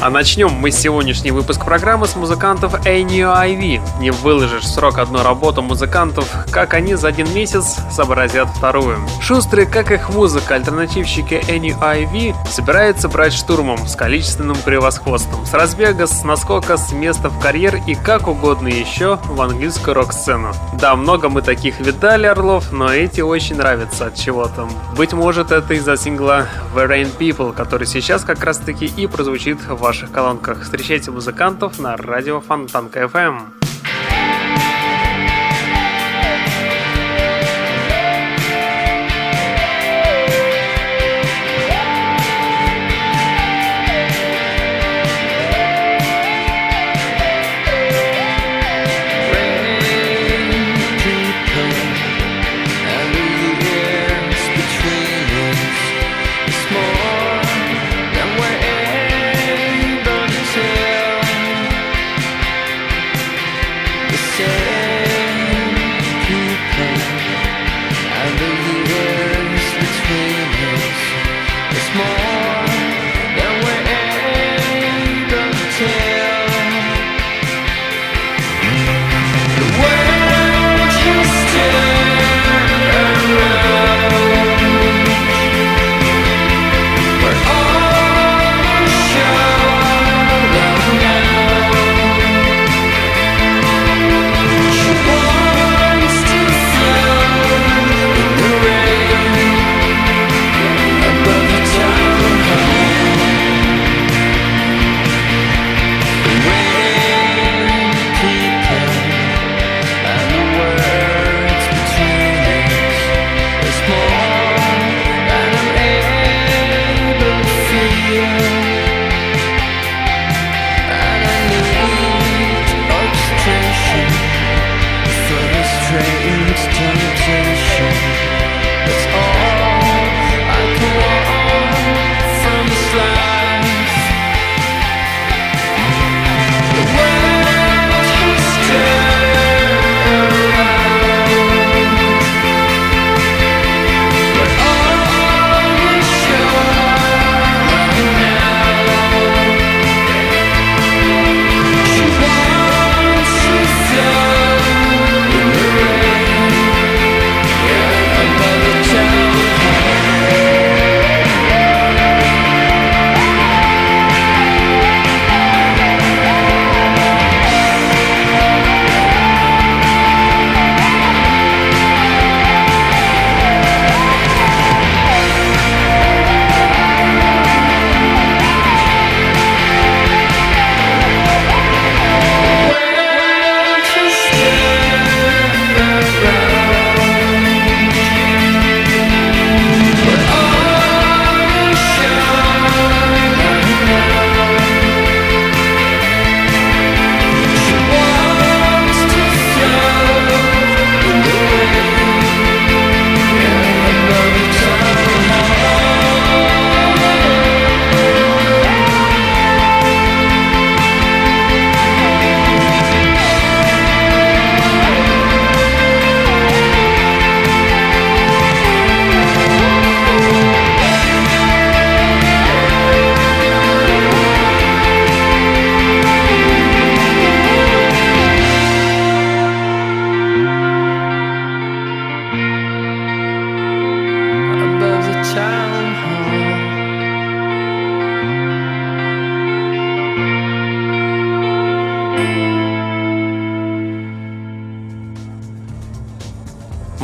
А начнем мы сегодняшний выпуск программы с музыкантов ANUIV. Не выложишь срок одной работы музыкантов, как они за один месяц сообразят вторую. Шустрые, как их музыка, альтернативщики ANUIV собираются брать штурмом с количественным превосходством, с разбега, с наскока, с места в карьер и как угодно еще в английскую рок-сцену. Да, много мы таких видали орлов, но эти очень нравятся от чего-то. Быть может это из-за сингла The Rain People, который сейчас как раз таки и прозвучит в ваших колонках. Встречайте музыкантов на радио Фонтанка FM.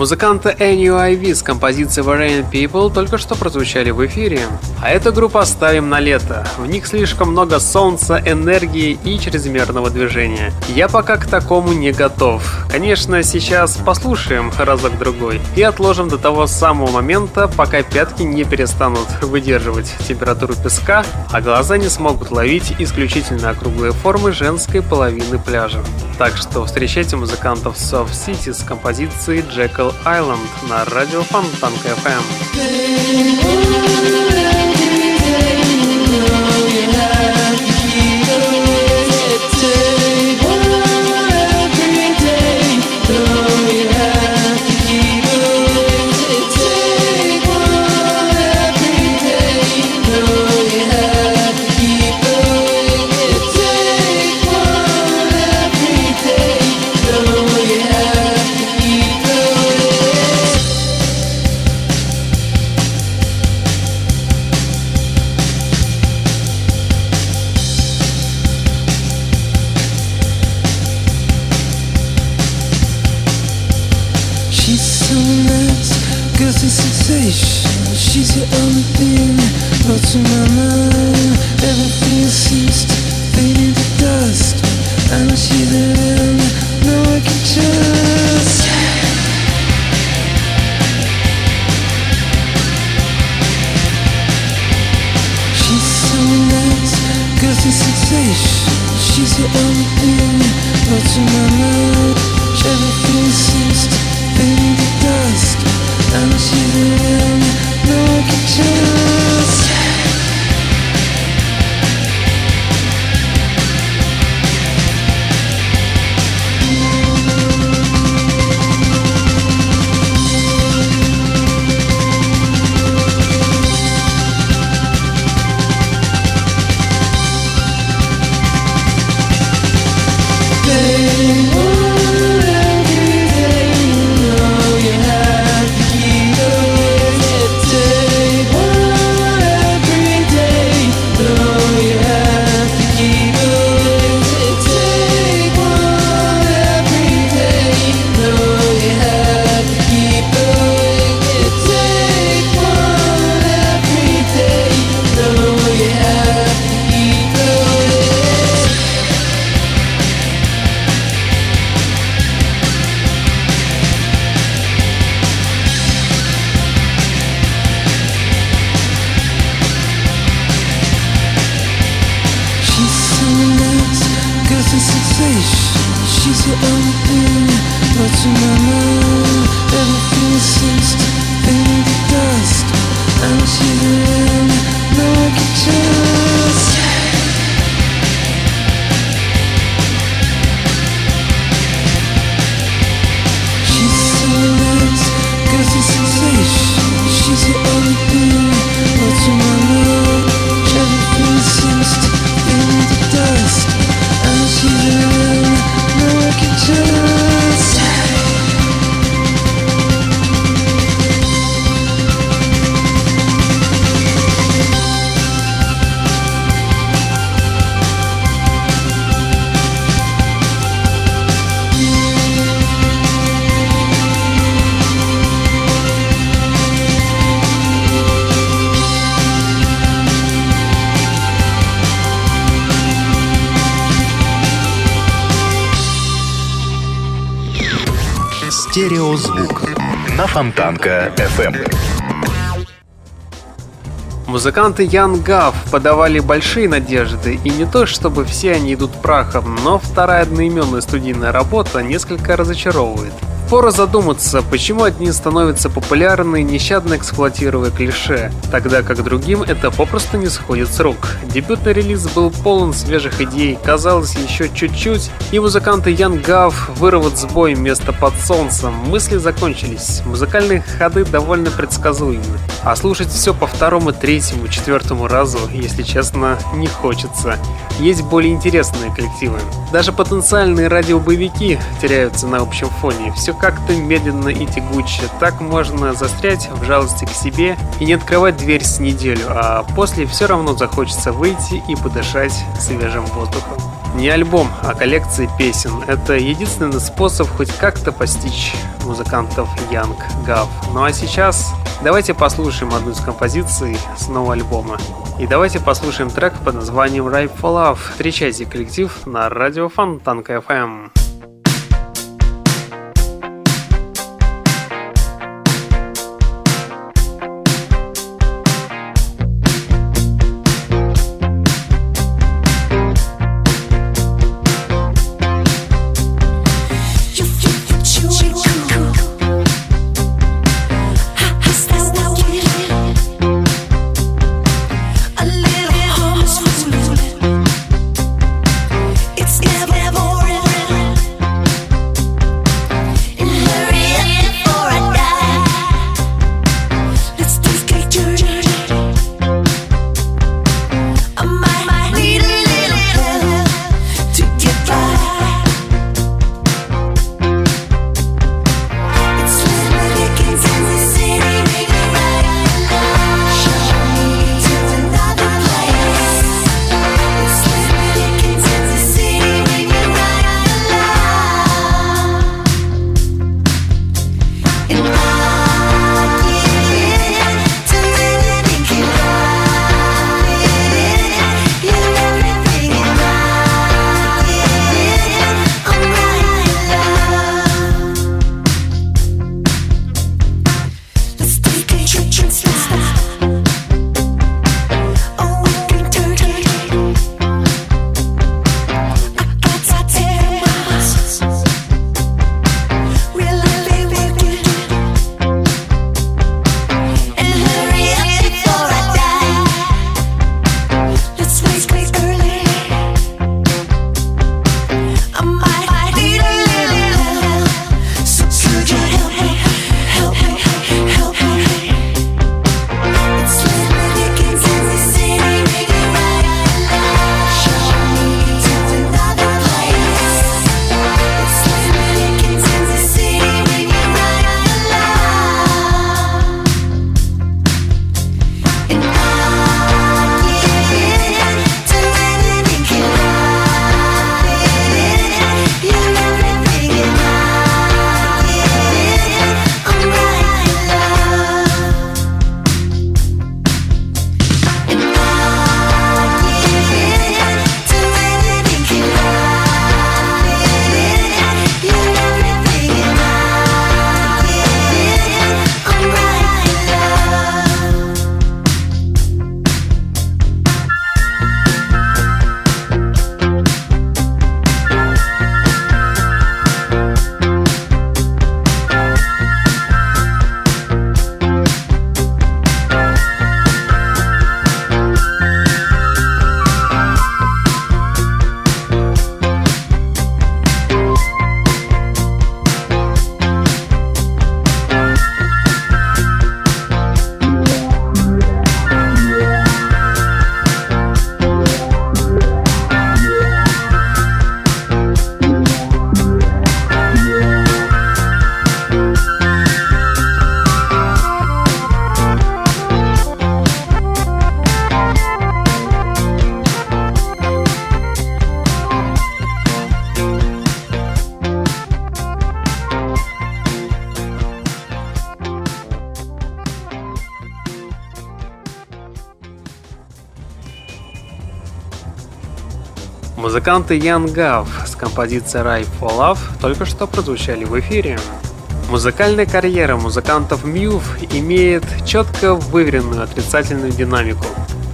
Музыканты NUIV с композицией Variant People только что прозвучали в эфире. А эту группу оставим на лето. В них слишком много солнца, энергии и чрезмерного движения. Я пока к такому не готов. Конечно, сейчас послушаем разок-другой и отложим до того самого момента, пока пятки не перестанут выдерживать температуру песка, а глаза не смогут ловить исключительно округлые формы женской половины пляжа. Так что встречайте музыкантов Soft City с композицией Jackal Island на радио Фонтанка FM. На Фонтанка FM. Музыканты Ян Гав подавали большие надежды, и не то чтобы все они идут прахом, но вторая одноименная студийная работа несколько разочаровывает. Пора задуматься, почему одни становятся популярны, нещадно эксплуатируя клише, тогда как другим это попросту не сходит с рук. Дебютный релиз был полон свежих идей, казалось еще чуть-чуть, и музыканты Ян Гав вырвут с боем место под солнцем. Мысли закончились, музыкальные ходы довольно предсказуемы. А слушать все по второму, третьему, четвертому разу, если честно, не хочется. Есть более интересные коллективы. Даже потенциальные радиобоевики теряются на общем фоне. Все как-то медленно и тягуче. Так можно застрять в жалости к себе и не открывать дверь с неделю, а после все равно захочется выйти и подышать свежим воздухом. Не альбом, а коллекция песен. Это единственный способ хоть как-то постичь музыкантов Young Gav. Ну а сейчас давайте послушаем одну из композиций с нового альбома. И давайте послушаем трек под названием Ripe for Love. Встречайте коллектив на радио Фонтанка FM. Музыканты Ян Гав с композицией Ripe for Love только что прозвучали в эфире. Музыкальная карьера музыкантов Мьюв имеет четко выверенную отрицательную динамику.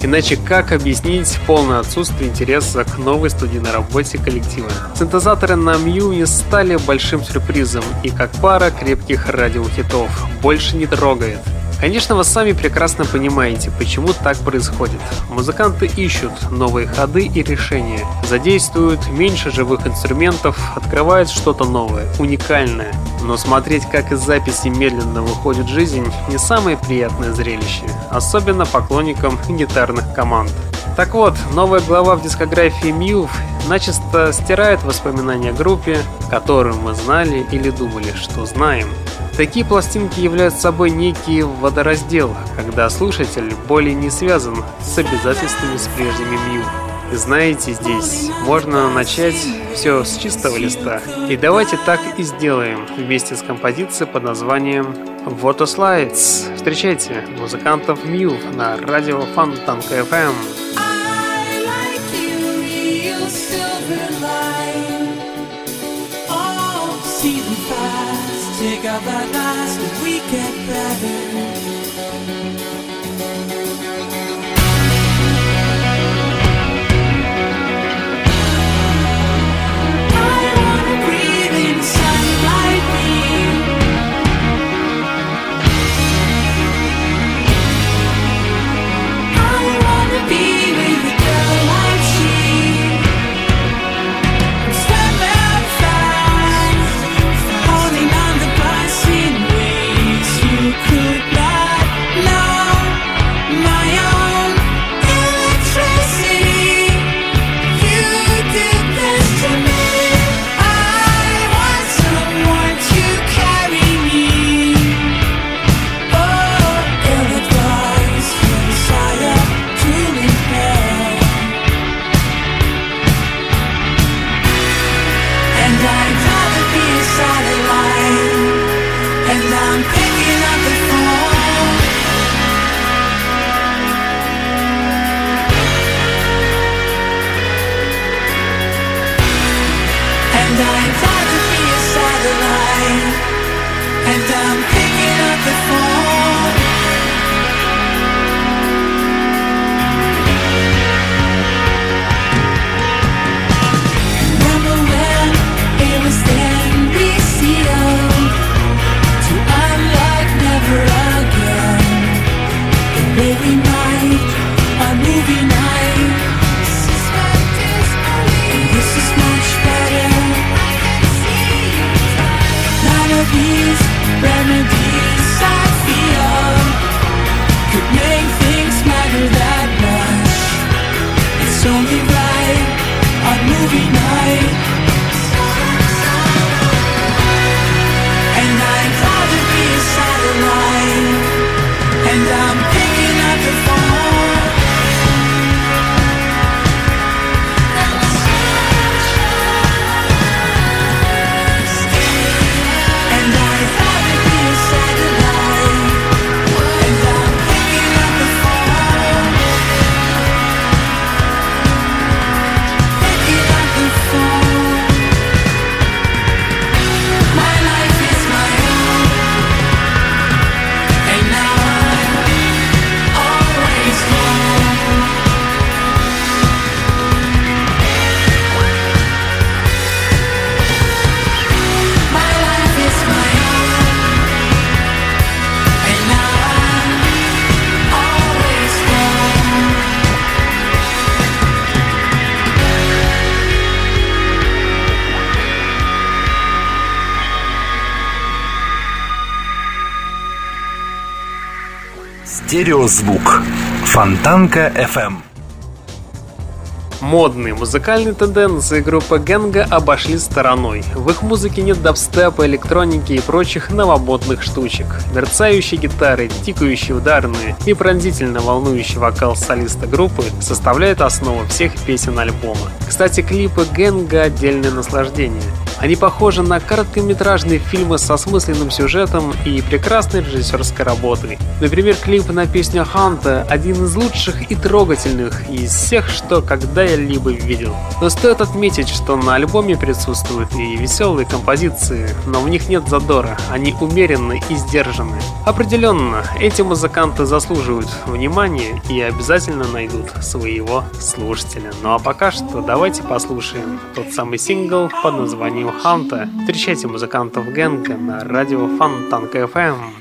Иначе как объяснить полное отсутствие интереса к новой студийной работе коллектива? Синтезаторы на Мью не стали большим сюрпризом и как пара крепких радиохитов больше не трогает. Конечно, вы сами прекрасно понимаете, почему так происходит. Музыканты ищут новые ходы и решения, задействуют меньше живых инструментов, открывают что-то новое, уникальное. Но смотреть, как из записи медленно выходит жизнь, не самое приятное зрелище, особенно поклонникам гитарных команд. Так вот, новая глава в дискографии Мьюв начисто стирает воспоминания о группе, которую мы знали или думали, что знаем. Такие пластинки являются собой некий водораздел, когда слушатель более не связан с обязательствами с прежними Мью. Знаете, здесь можно начать все с чистого листа. И давайте так и сделаем вместе с композицией под названием Water Slides. Встречайте музыкантов Мил на радио Фонтанка FM. Take out that last, we get better. Стереозвук. Фонтанка FM. Модные музыкальные тенденции группы Генга обошли стороной. В их музыке нет дабстепа, электроники и прочих новомодных штучек. Мерцающие гитары, тикающие ударные и пронзительно волнующий вокал солиста группы составляют основу всех песен альбома. Кстати, клипы Генга — отдельное наслаждение. Они похожи на короткометражные фильмы со смысленным сюжетом и прекрасной режиссерской работой. Например, клип на песню Ханта – один из лучших и трогательных из всех, что когда-либо видел. Но стоит отметить, что на альбоме присутствуют и веселые композиции, но в них нет задора, они умеренны и сдержаны. Определенно, эти музыканты заслуживают внимания и обязательно найдут своего слушателя. Ну а пока что давайте послушаем тот самый сингл под названием Ханта. Встречайте музыкантов Генга на радио Фонтанка FM.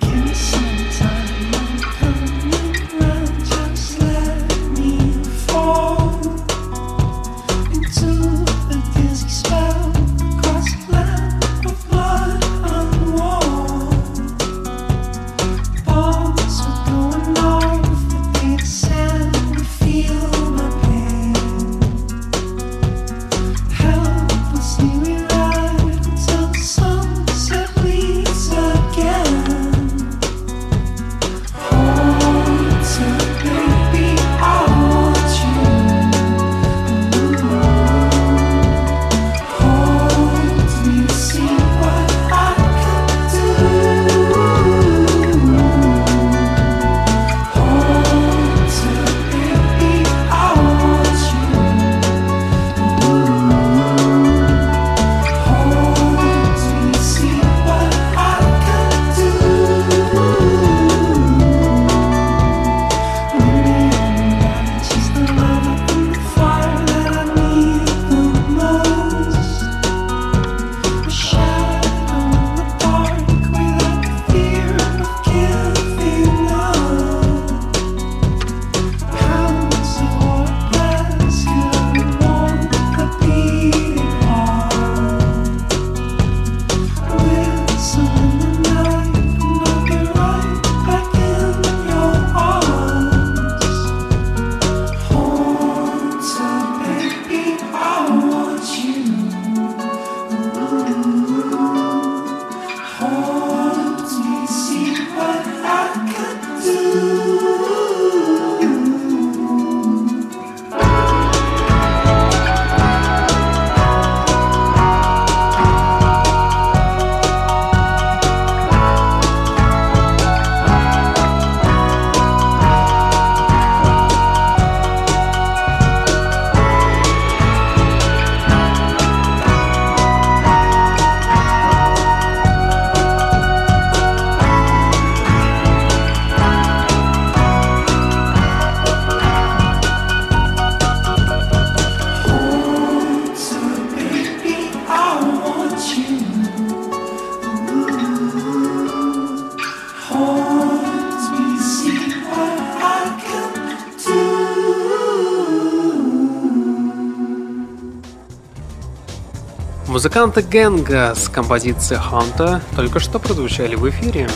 Музыканты Генга с композицией Hunter только что прозвучали в эфире.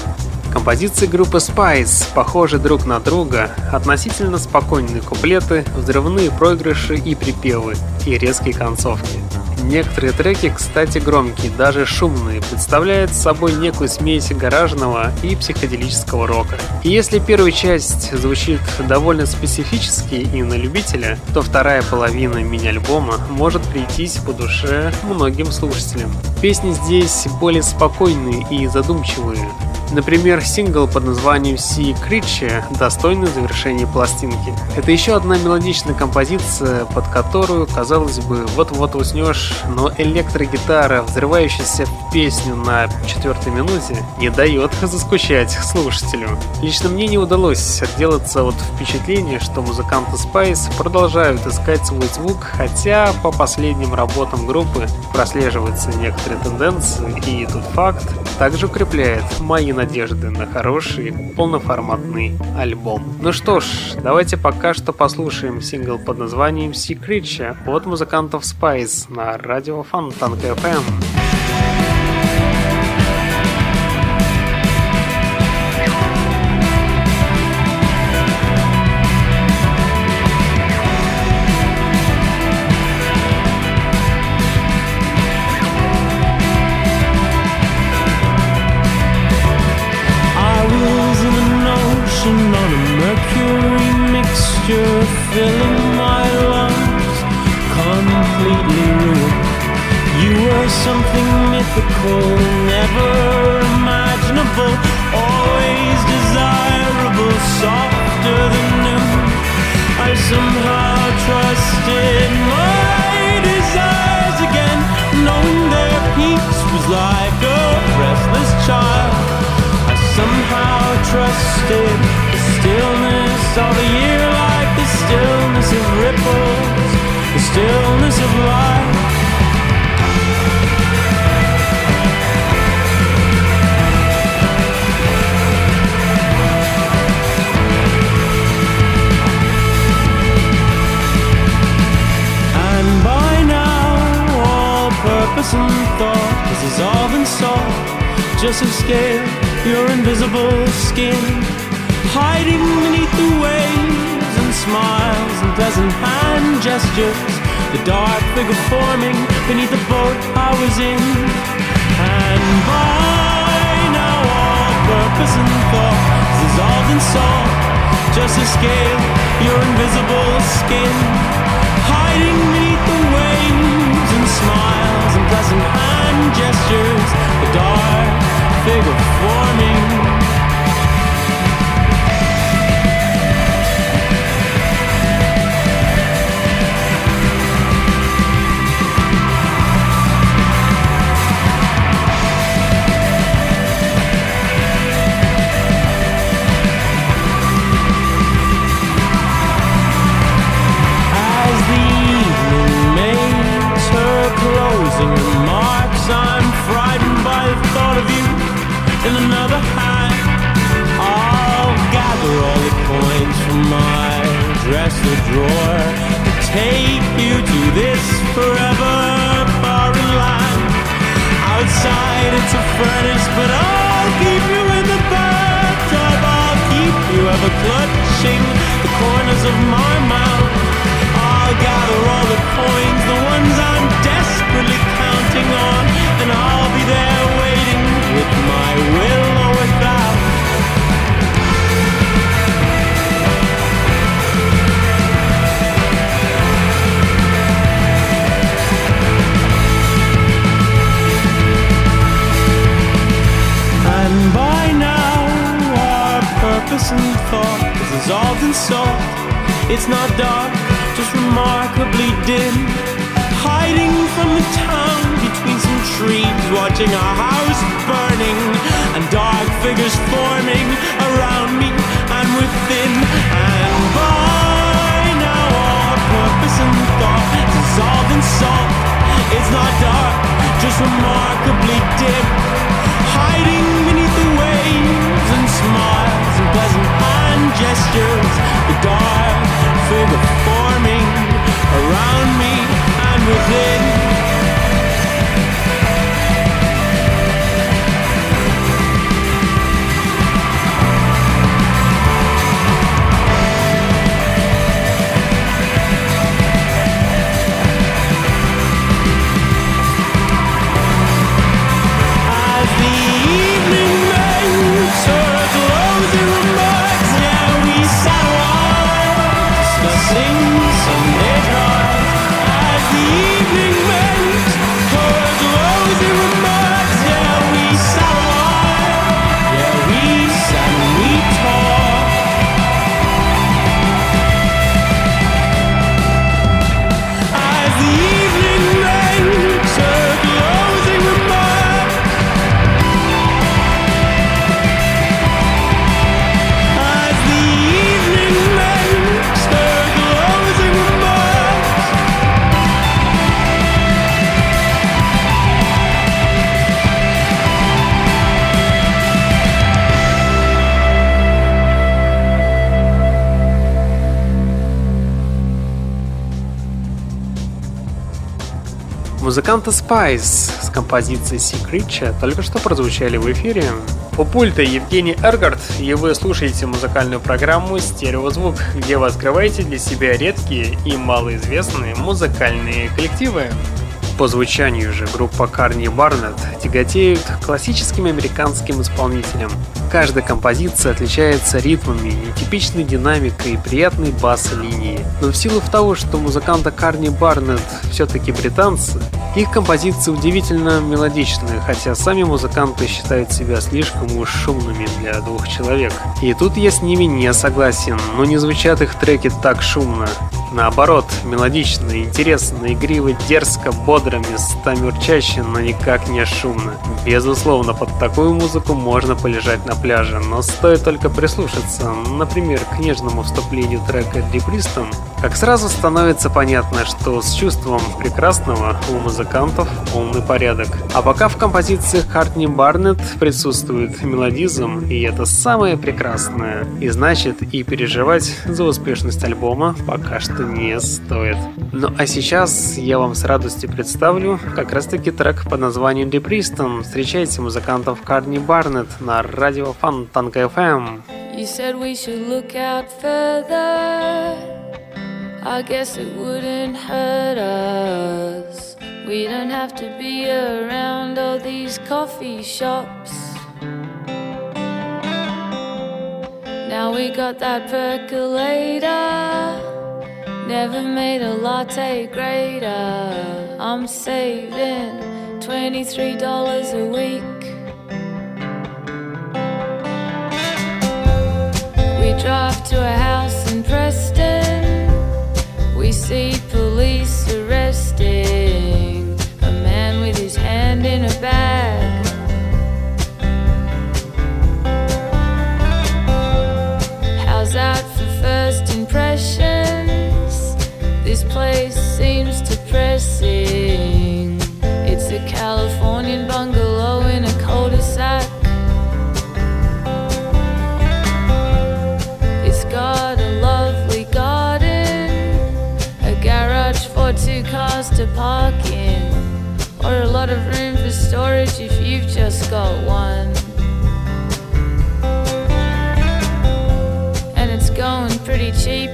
Композиции группы Spice похожи друг на друга, относительно спокойные куплеты, взрывные проигрыши и припевы, и резкие концовки. Некоторые треки, кстати, громкие, даже шумные, представляют собой некую смесь гаражного и психоделического рока. И если первая часть звучит довольно специфически и на любителя, то вторая половина мини-альбома может прийтись по душе многим слушателям. Песни здесь более спокойные и задумчивые, Например, сингл под названием Sea Creature достойный завершения пластинки. Это еще одна мелодичная композиция, под которую, казалось бы, вот-вот уснешь, но электрогитара, взрывающаяся в песню на четвертой минуте, не дает заскучать слушателю. Лично мне не удалось отделаться от впечатления, что музыканты Spice продолжают искать свой звук, хотя по последним работам группы прослеживаются некоторые тенденции, и тут факт также укрепляет мои надежды надежды на хороший полноформатный альбом. Ну что ж, давайте пока что послушаем сингл под названием Secret от музыкантов Spice на радио Фонтанка FM. Smiles and pleasant hand gestures. The dark figure forming beneath the boat I was in, and by now all purpose and thought is dissolved in salt. Just escape your invisible skin, hiding beneath the waves and smiles and pleasant hand gestures. The dark figure forming Музыканты Spice с композицией Secret только что прозвучали в эфире. У пульта Евгений Эргард, и вы слушаете музыкальную программу «Стереозвук», где вы открываете для себя редкие и малоизвестные музыкальные коллективы. По звучанию же группа Карни Барнетт тяготеют классическим американским исполнителям. Каждая композиция отличается ритмами, нетипичной динамикой и приятной бас-линией. Но в силу того, что музыканты Карни Барнетт все-таки британцы, их композиции удивительно мелодичны, хотя сами музыканты считают себя слишком уж шумными для двух человек. И тут я с ними не согласен, но не звучат их треки так шумно. Наоборот, мелодично, интересно, игриво, дерзко, бодро, местами урчаще, но никак не шумно. Безусловно, под такую музыку можно полежать на пляже, но стоит только прислушаться, например, к нежному вступлению трека «Депристом», как сразу становится понятно, что с чувством прекрасного у музыкантов полный порядок. А пока в композициях Хартни Барнетт присутствует мелодизм, и это самое прекрасное. И значит, и переживать за успешность альбома пока что не стоит. Ну а сейчас я вам с радостью представлю как раз таки трек под названием Депристон. Встречайте музыкантов Хартни Барнетт на радио Фонтанка FM. You said we should look out further I guess it wouldn't hurt us. We don't have to be around all these coffee shops. Now we got that percolator. Never made a latte greater. I'm saving $23 a week. We drive to a house in Preston We see police arresting a man with his hand in a bag. Depressing. It's a Californian bungalow in a cul de sac. It's got a lovely garden, a garage for two cars to park in, or a lot of room for storage if you've just got one. And it's going pretty cheap,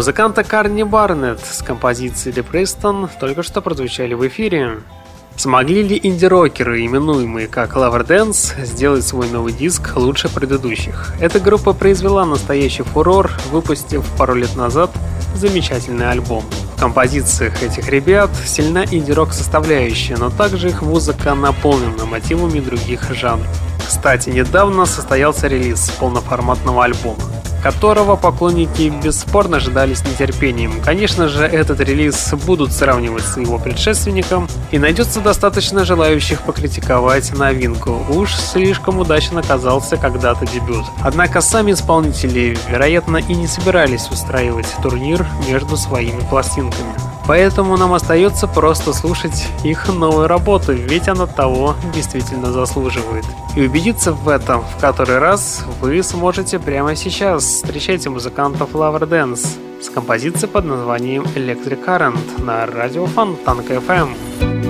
Музыканта Карни Барнетт с композицией The Preston только что прозвучали в эфире. Смогли ли инди-рокеры, именуемые как Lover Dance, сделать свой новый диск лучше предыдущих? Эта группа произвела настоящий фурор, выпустив пару лет назад замечательный альбом. В композициях этих ребят сильна инди-рок составляющая, но также их музыка наполнена мотивами других жанров. Кстати, недавно состоялся релиз полноформатного альбома которого поклонники бесспорно ждали с нетерпением. Конечно же, этот релиз будут сравнивать с его предшественником, и найдется достаточно желающих покритиковать новинку. Уж слишком удачно оказался когда-то дебют. Однако сами исполнители, вероятно, и не собирались устраивать турнир между своими пластинками. Поэтому нам остается просто слушать их новую работу, ведь она того действительно заслуживает. И убедиться в этом в который раз вы сможете прямо сейчас. Встречайте музыкантов Lover Dance с композицией под названием Electric Current на радио Фонтанка FM.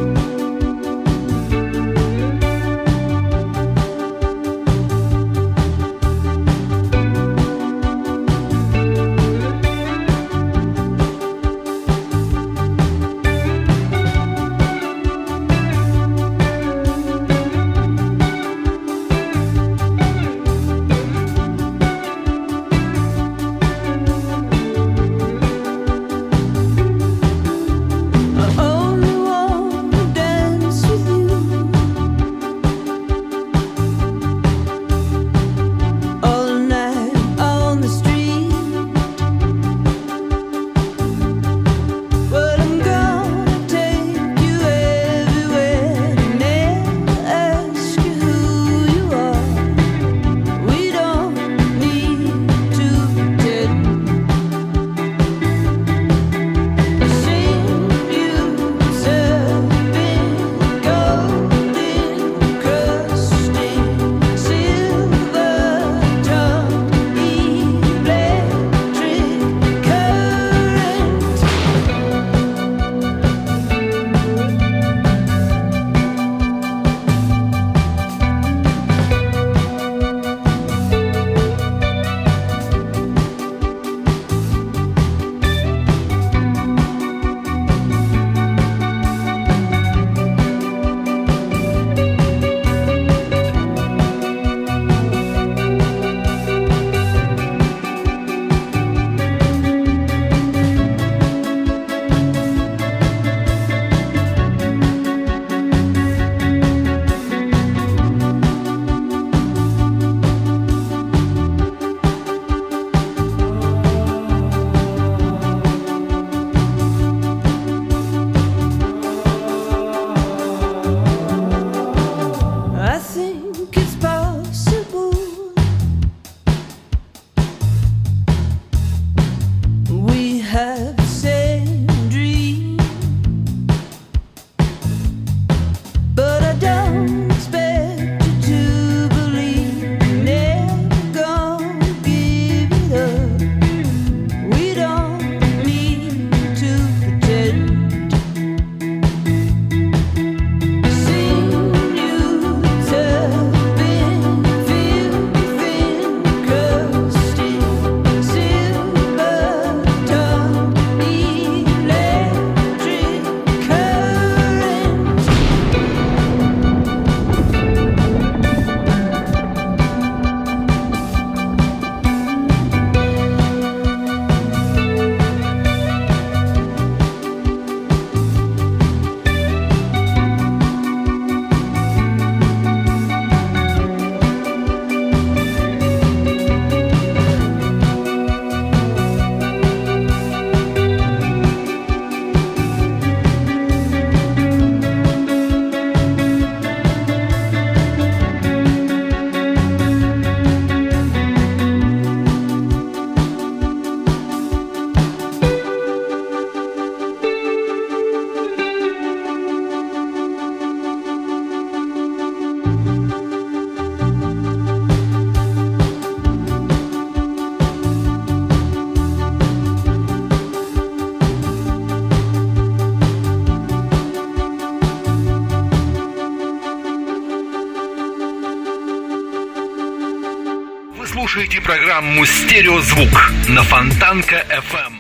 Программу «Стереозвук» на Фонтанка FM.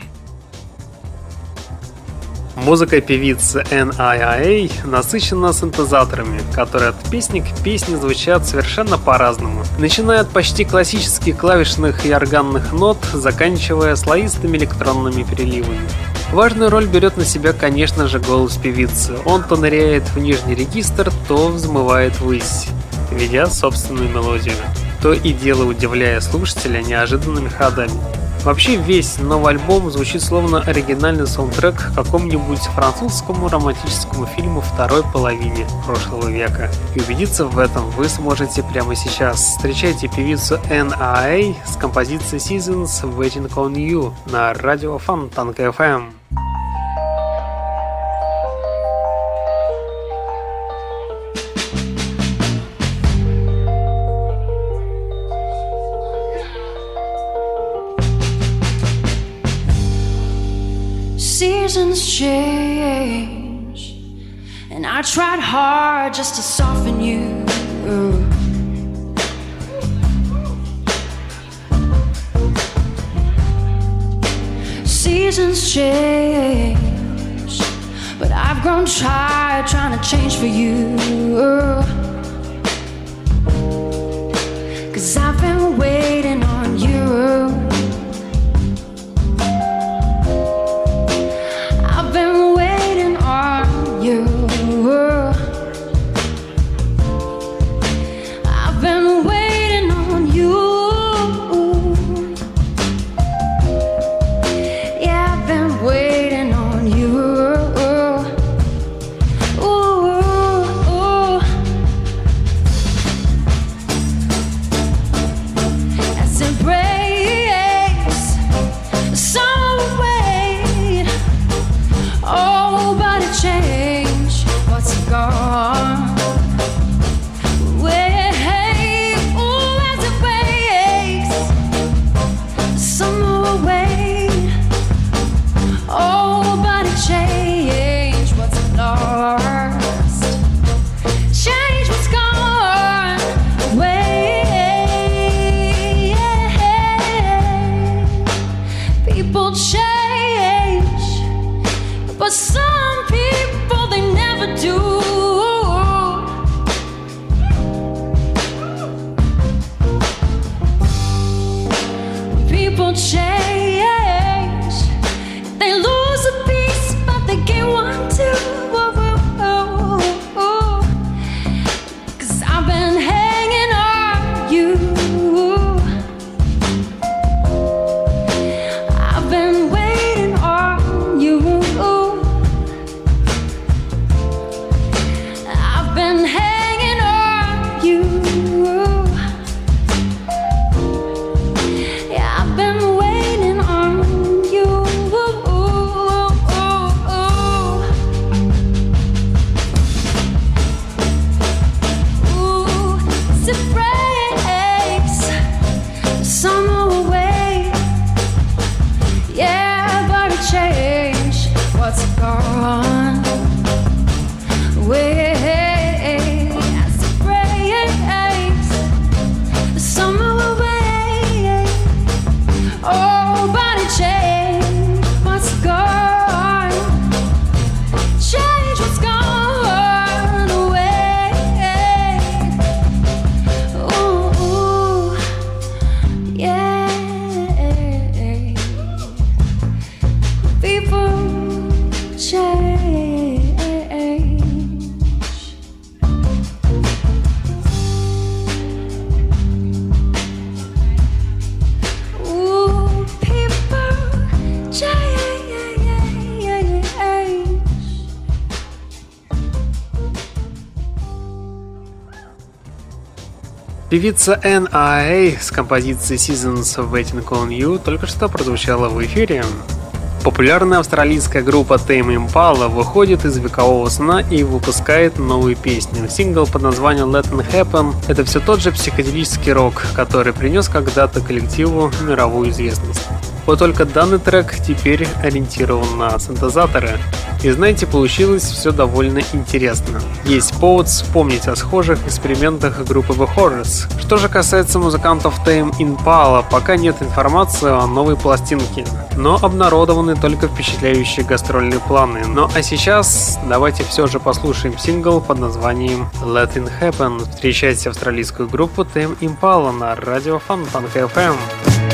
Музыка певицы NIIA насыщена синтезаторами, которые от песни к песне звучат совершенно по-разному. Начиная от почти классических клавишных и органных нот, заканчивая слоистыми электронными переливами. Важную роль берет на себя, конечно же, голос певицы. Он то ныряет в нижний регистр, то взмывает ввысь, ведя собственную мелодию, то и дело удивляя слушателя неожиданными ходами. Вообще весь новый альбом звучит словно оригинальный саундтрек к какому-нибудь французскому романтическому фильму второй половине прошлого века. И убедиться в этом вы сможете прямо сейчас. Встречайте певицу N.A.A. с композицией Seasons Waiting on You на радио Фонтанка FM. I tried hard just to soften you. Seasons change, but I've grown tired trying to change for you. Cause I've been waiting on you. thoughts are gone. Певица N.I.A. с композицией Seasons of Waiting on You только что прозвучала в эфире. Популярная австралийская группа Tame Impala выходит из векового сна и выпускает новые песни. Сингл под названием Let Me Happen — это все тот же психоделический рок, который принес когда-то коллективу мировую известность. Вот только данный трек теперь ориентирован на синтезаторы. И знаете, получилось все довольно интересно. Есть повод вспомнить о схожих экспериментах группы The Horrors. Что же касается музыкантов Tame Impala, пока нет информации о новой пластинке, но обнародованы только впечатляющие гастрольные планы. Ну а сейчас давайте все же послушаем сингл под названием Let It Happen. Встречайте австралийскую группу Tame Impala на радио Фонтанка FM.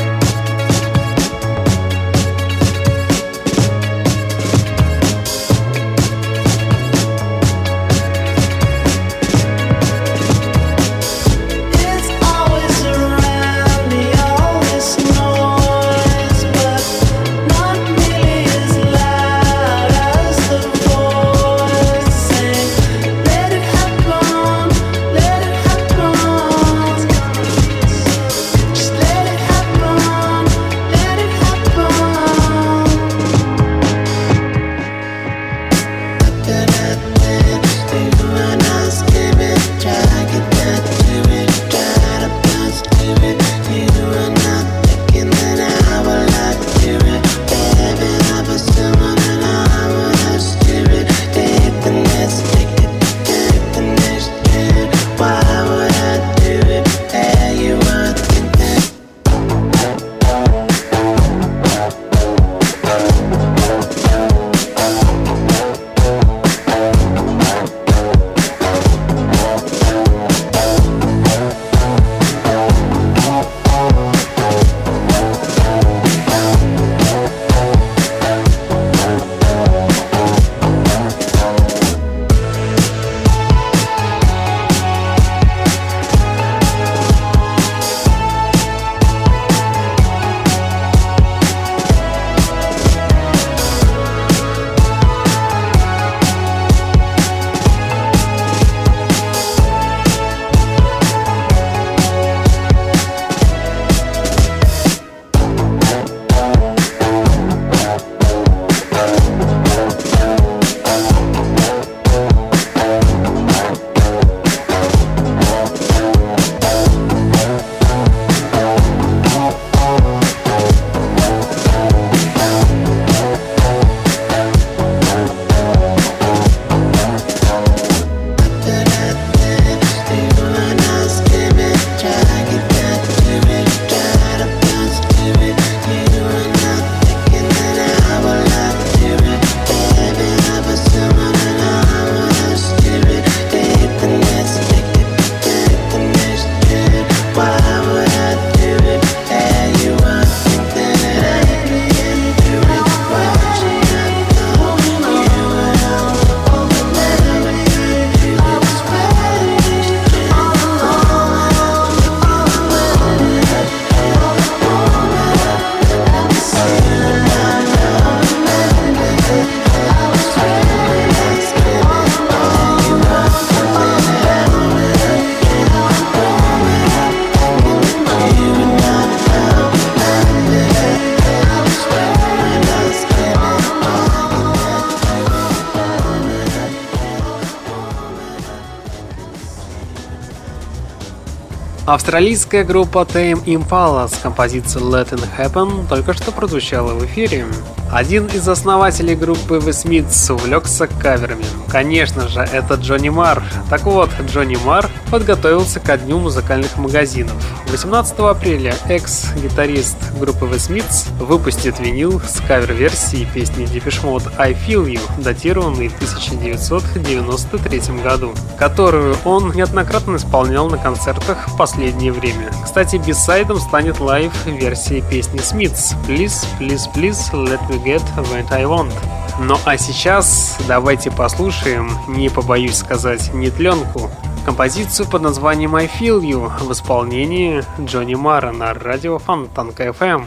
Австралийская группа Tame Impala с композицией Let It Happen только что прозвучала в эфире. Один из основателей группы The Smiths увлекся каверами. Конечно же, это Джонни Мар. Так вот, Джонни Мар подготовился ко дню музыкальных магазинов. 18 апреля экс-гитарист группы The Smiths выпустит винил с кавер-версией песни Depeche Mode I Feel You, датированной в 1993 году, которую он неоднократно исполнял на концертах в последнее время. Кстати, B-side ом станет live -версия песни Smiths Please, Please, Please, Let Me Get What I Want. Ну а сейчас давайте послушаем, не побоюсь сказать, нетленку, композицию под названием I Feel You в исполнении Джонни Мара на радио Фонтанка FM.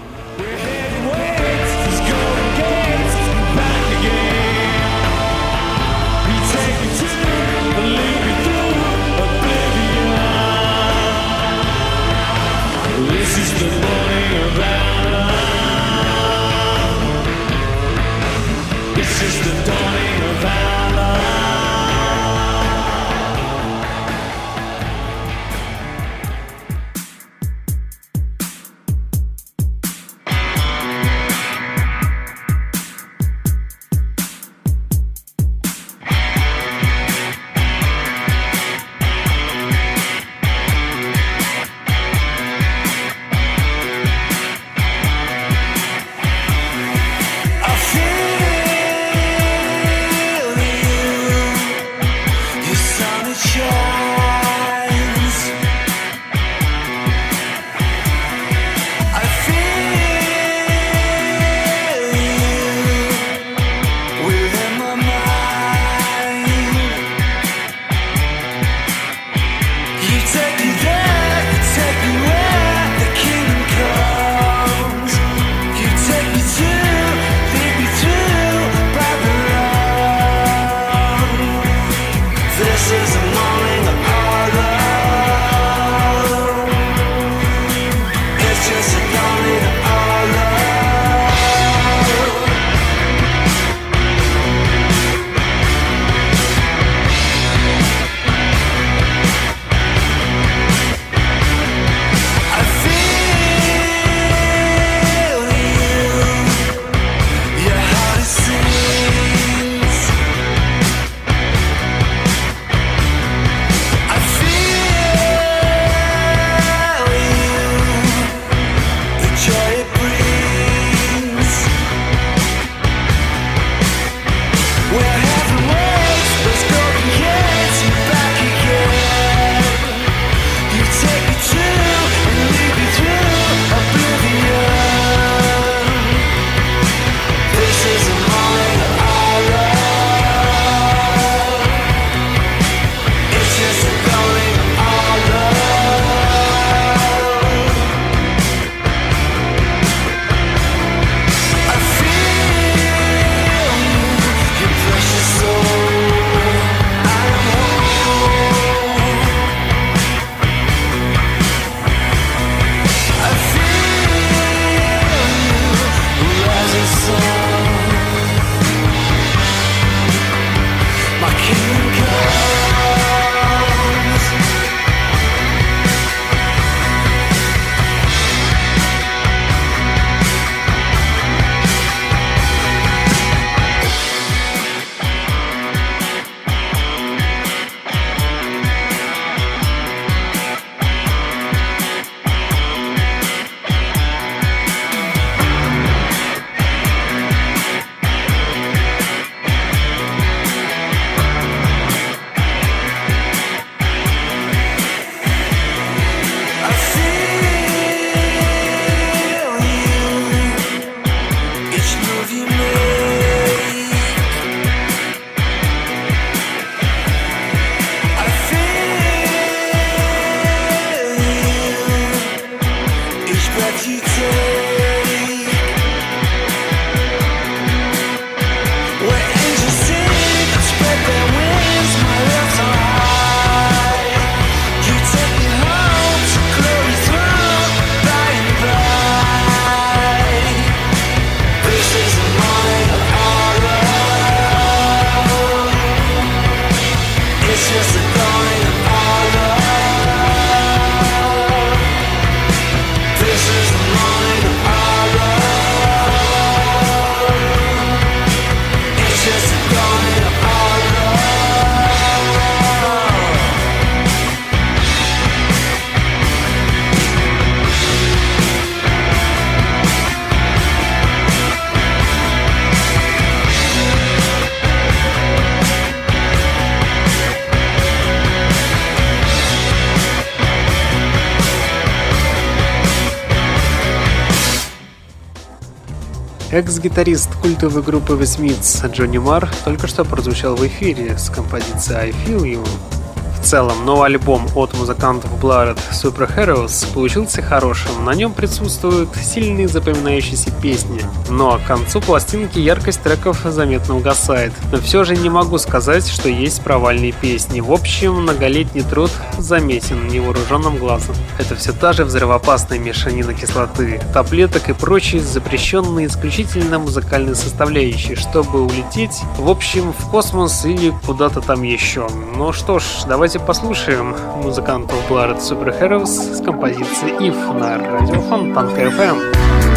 Экс-гитарист культовой группы The Джонни Марр только что прозвучал в эфире с композицией I Feel You в целом, новый альбом от музыкантов Blood Super Heroes получился хорошим. На нем присутствуют сильные запоминающиеся песни. Но к концу пластинки яркость треков заметно угасает. Но все же не могу сказать, что есть провальные песни. В общем, многолетний труд заметен невооруженным глазом. Это все та же взрывоопасная мешанина кислоты, таблеток и прочие запрещенные исключительно музыкальные составляющие, чтобы улететь, в общем, в космос или куда-то там еще. Ну что ж, давайте Давайте послушаем музыкантов Blood Super Heroes с композицией If на радио Фонтанка FM.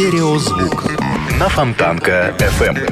Стереозвук на Фонтанка FM.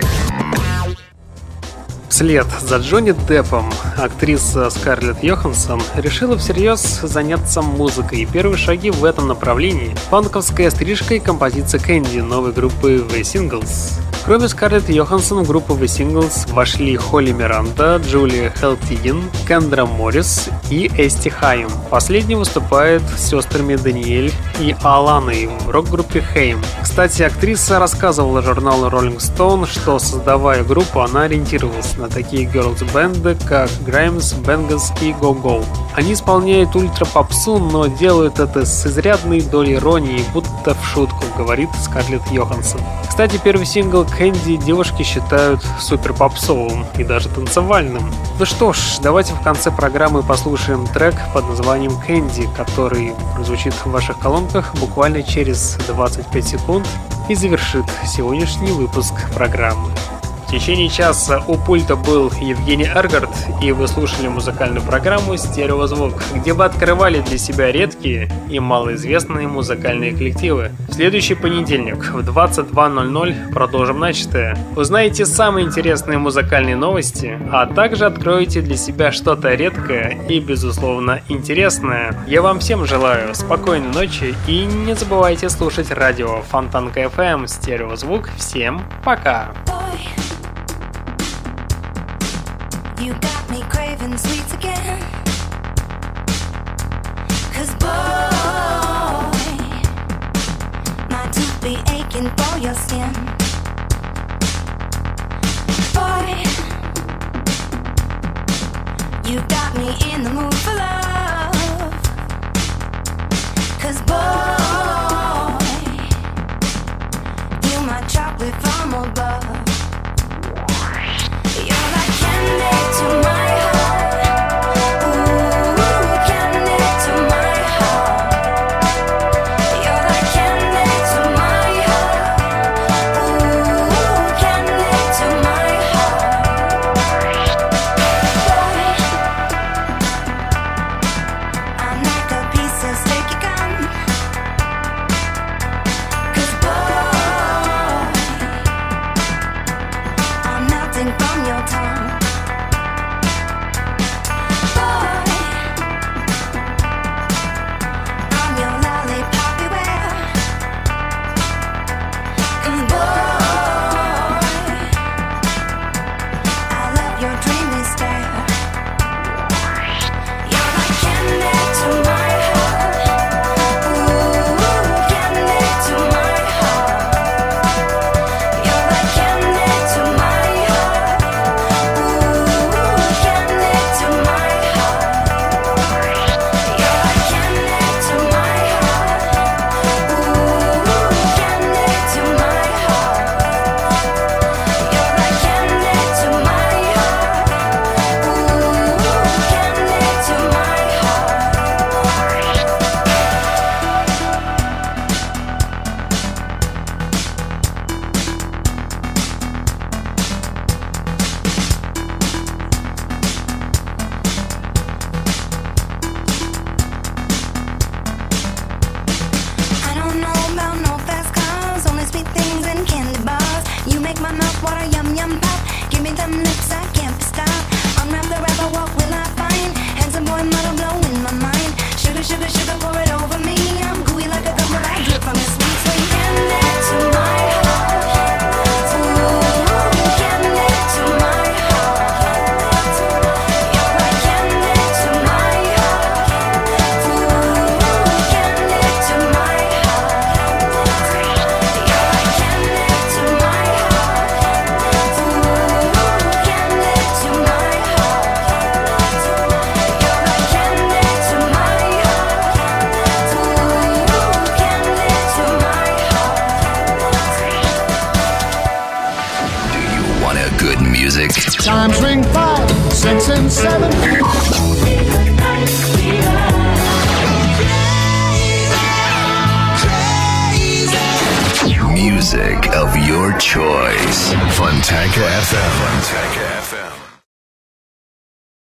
Вслед за Джонни Деппом актриса Скарлетт Йоханссон решила всерьез заняться музыкой. Первые шаги в этом направлении – панковская стрижка и композиция Кэнди новой группы The Singles. Кроме Скарлетт Йоханссон в группу The Singles вошли Холли Миранда, Джулия Хелтигин, Кендра Моррис и Эсти Хайм. Последний выступает с сестрами Даниэль и Аланой в рок-группе Хейм. Кстати, актриса рассказывала журналу Rolling Stone, что создавая группу, она ориентировалась на такие girls-бенды, как Grimes, Bengals и Go Go. Они исполняют ультра-попсу, но делают это с изрядной долей иронии, будто в шутку, говорит Скарлетт Йоханссон. Кстати, первый сингл Кэнди девушки считают супер попсовым и даже танцевальным. Ну что ж, давайте в конце программы послушаем трек под названием Кэнди, который прозвучит в ваших колонках буквально через 25 секунд и завершит сегодняшний выпуск программы. В течение часа у пульта был Евгений Эргард, и вы слушали музыкальную программу «Стереозвук», где вы открывали для себя редкие и малоизвестные музыкальные коллективы. В следующий понедельник в 22.00 продолжим начатое. Узнаете самые интересные музыкальные новости, а также откроете для себя что-то редкое и, безусловно, интересное. Я вам всем желаю спокойной ночи и не забывайте слушать радио Фонтанка FM «Стереозвук». Всем пока! Boy. You got me craving sweets again. Cause boy, my teeth be aching for your skin. Boy, you got me in the mood for love. Cause boy, you my chocolate from above to my